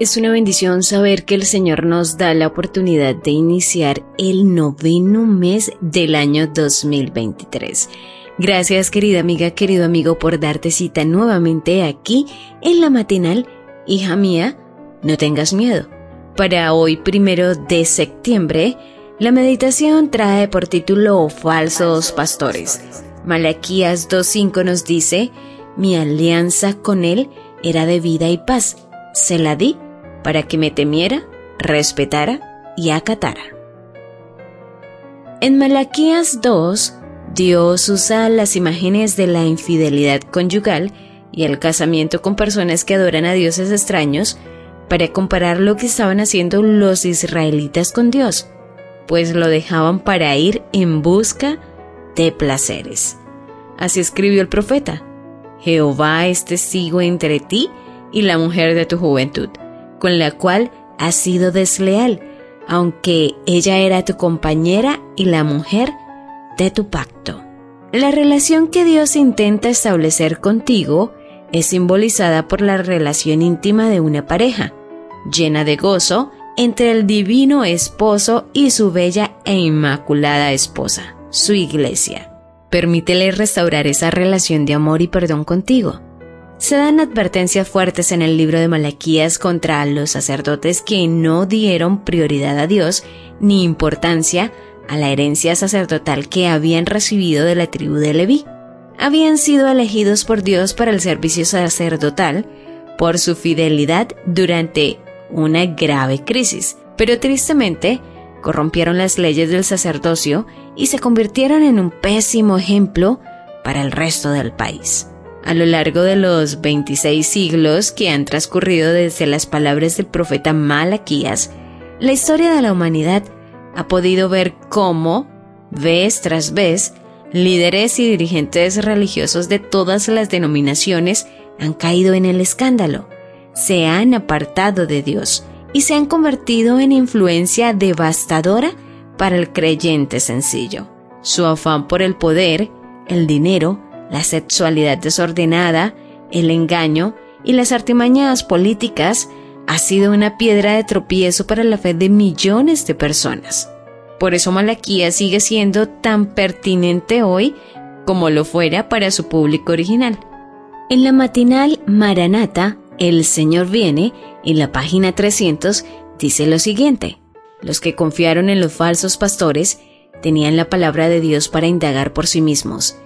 Es una bendición saber que el Señor nos da la oportunidad de iniciar el noveno mes del año 2023. Gracias querida amiga, querido amigo por darte cita nuevamente aquí en la matinal. Hija mía, no tengas miedo. Para hoy primero de septiembre, la meditación trae por título Falsos Pastores. Malaquías 2.5 nos dice, mi alianza con él era de vida y paz. Se la di para que me temiera, respetara y acatara. En Malaquías 2, Dios usa las imágenes de la infidelidad conyugal y el casamiento con personas que adoran a dioses extraños para comparar lo que estaban haciendo los israelitas con Dios, pues lo dejaban para ir en busca de placeres. Así escribió el profeta, Jehová es testigo entre ti y la mujer de tu juventud con la cual has sido desleal, aunque ella era tu compañera y la mujer de tu pacto. La relación que Dios intenta establecer contigo es simbolizada por la relación íntima de una pareja, llena de gozo entre el divino esposo y su bella e inmaculada esposa, su iglesia. Permítele restaurar esa relación de amor y perdón contigo se dan advertencias fuertes en el libro de Malaquías contra los sacerdotes que no dieron prioridad a Dios ni importancia a la herencia sacerdotal que habían recibido de la tribu de Leví. Habían sido elegidos por Dios para el servicio sacerdotal por su fidelidad durante una grave crisis, pero tristemente corrompieron las leyes del sacerdocio y se convirtieron en un pésimo ejemplo para el resto del país. A lo largo de los 26 siglos que han transcurrido desde las palabras del profeta Malaquías, la historia de la humanidad ha podido ver cómo, vez tras vez, líderes y dirigentes religiosos de todas las denominaciones han caído en el escándalo, se han apartado de Dios y se han convertido en influencia devastadora para el creyente sencillo. Su afán por el poder, el dinero, la sexualidad desordenada, el engaño y las artimañas políticas ha sido una piedra de tropiezo para la fe de millones de personas. Por eso Malaquía sigue siendo tan pertinente hoy como lo fuera para su público original. En la matinal Maranata, El Señor viene, en la página 300, dice lo siguiente. Los que confiaron en los falsos pastores tenían la palabra de Dios para indagar por sí mismos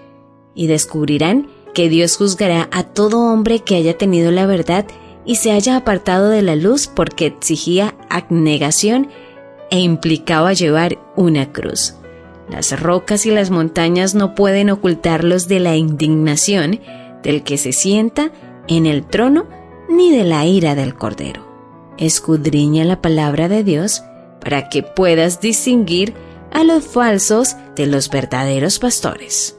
y descubrirán que Dios juzgará a todo hombre que haya tenido la verdad y se haya apartado de la luz porque exigía abnegación e implicaba llevar una cruz. Las rocas y las montañas no pueden ocultarlos de la indignación del que se sienta en el trono ni de la ira del Cordero. Escudriña la palabra de Dios para que puedas distinguir a los falsos de los verdaderos pastores.